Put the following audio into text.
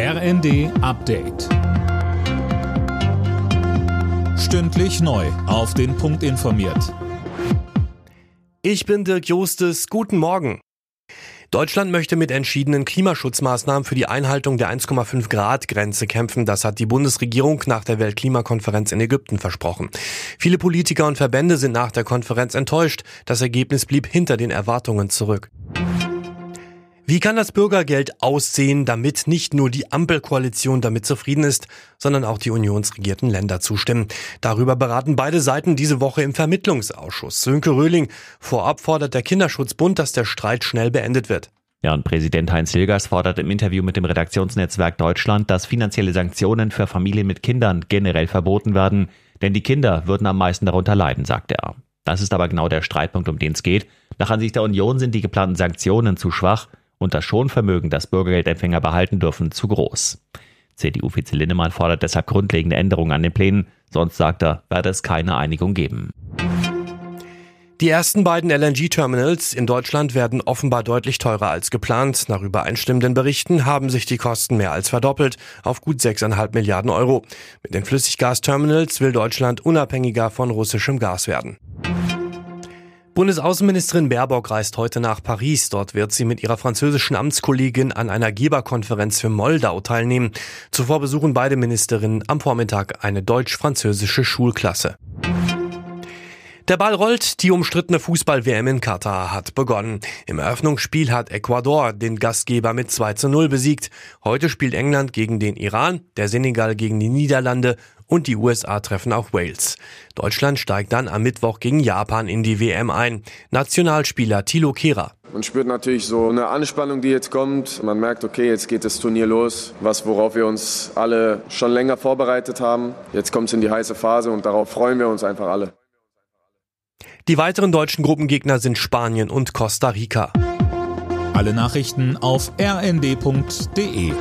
RND Update. Stündlich neu. Auf den Punkt informiert. Ich bin Dirk Jostes. Guten Morgen. Deutschland möchte mit entschiedenen Klimaschutzmaßnahmen für die Einhaltung der 1,5 Grad Grenze kämpfen. Das hat die Bundesregierung nach der Weltklimakonferenz in Ägypten versprochen. Viele Politiker und Verbände sind nach der Konferenz enttäuscht. Das Ergebnis blieb hinter den Erwartungen zurück. Wie kann das Bürgergeld aussehen, damit nicht nur die Ampelkoalition damit zufrieden ist, sondern auch die unionsregierten Länder zustimmen? Darüber beraten beide Seiten diese Woche im Vermittlungsausschuss. Sönke Röhling, vorab fordert der Kinderschutzbund, dass der Streit schnell beendet wird. Ja, und Präsident Heinz Hilgers fordert im Interview mit dem Redaktionsnetzwerk Deutschland, dass finanzielle Sanktionen für Familien mit Kindern generell verboten werden, denn die Kinder würden am meisten darunter leiden, sagt er. Das ist aber genau der Streitpunkt, um den es geht. Nach Ansicht der Union sind die geplanten Sanktionen zu schwach und das Schonvermögen, das Bürgergeldempfänger behalten dürfen, zu groß. CDU-Vize Linnemann fordert deshalb grundlegende Änderungen an den Plänen, sonst sagt er, werde es keine Einigung geben. Die ersten beiden LNG-Terminals in Deutschland werden offenbar deutlich teurer als geplant. Nach übereinstimmenden Berichten haben sich die Kosten mehr als verdoppelt auf gut 6,5 Milliarden Euro. Mit den Flüssiggasterminals will Deutschland unabhängiger von russischem Gas werden. Bundesaußenministerin Baerbock reist heute nach Paris. Dort wird sie mit ihrer französischen Amtskollegin an einer Geberkonferenz für Moldau teilnehmen. Zuvor besuchen beide Ministerinnen am Vormittag eine deutsch-französische Schulklasse. Der Ball rollt, die umstrittene Fußball-WM in Katar hat begonnen. Im Eröffnungsspiel hat Ecuador den Gastgeber mit 2 zu 0 besiegt. Heute spielt England gegen den Iran, der Senegal gegen die Niederlande und die USA treffen auf Wales. Deutschland steigt dann am Mittwoch gegen Japan in die WM ein. Nationalspieler Thilo Kehrer. Man spürt natürlich so eine Anspannung, die jetzt kommt. Man merkt, okay, jetzt geht das Turnier los, was worauf wir uns alle schon länger vorbereitet haben. Jetzt kommt es in die heiße Phase und darauf freuen wir uns einfach alle. Die weiteren deutschen Gruppengegner sind Spanien und Costa Rica. Alle Nachrichten auf rnd.de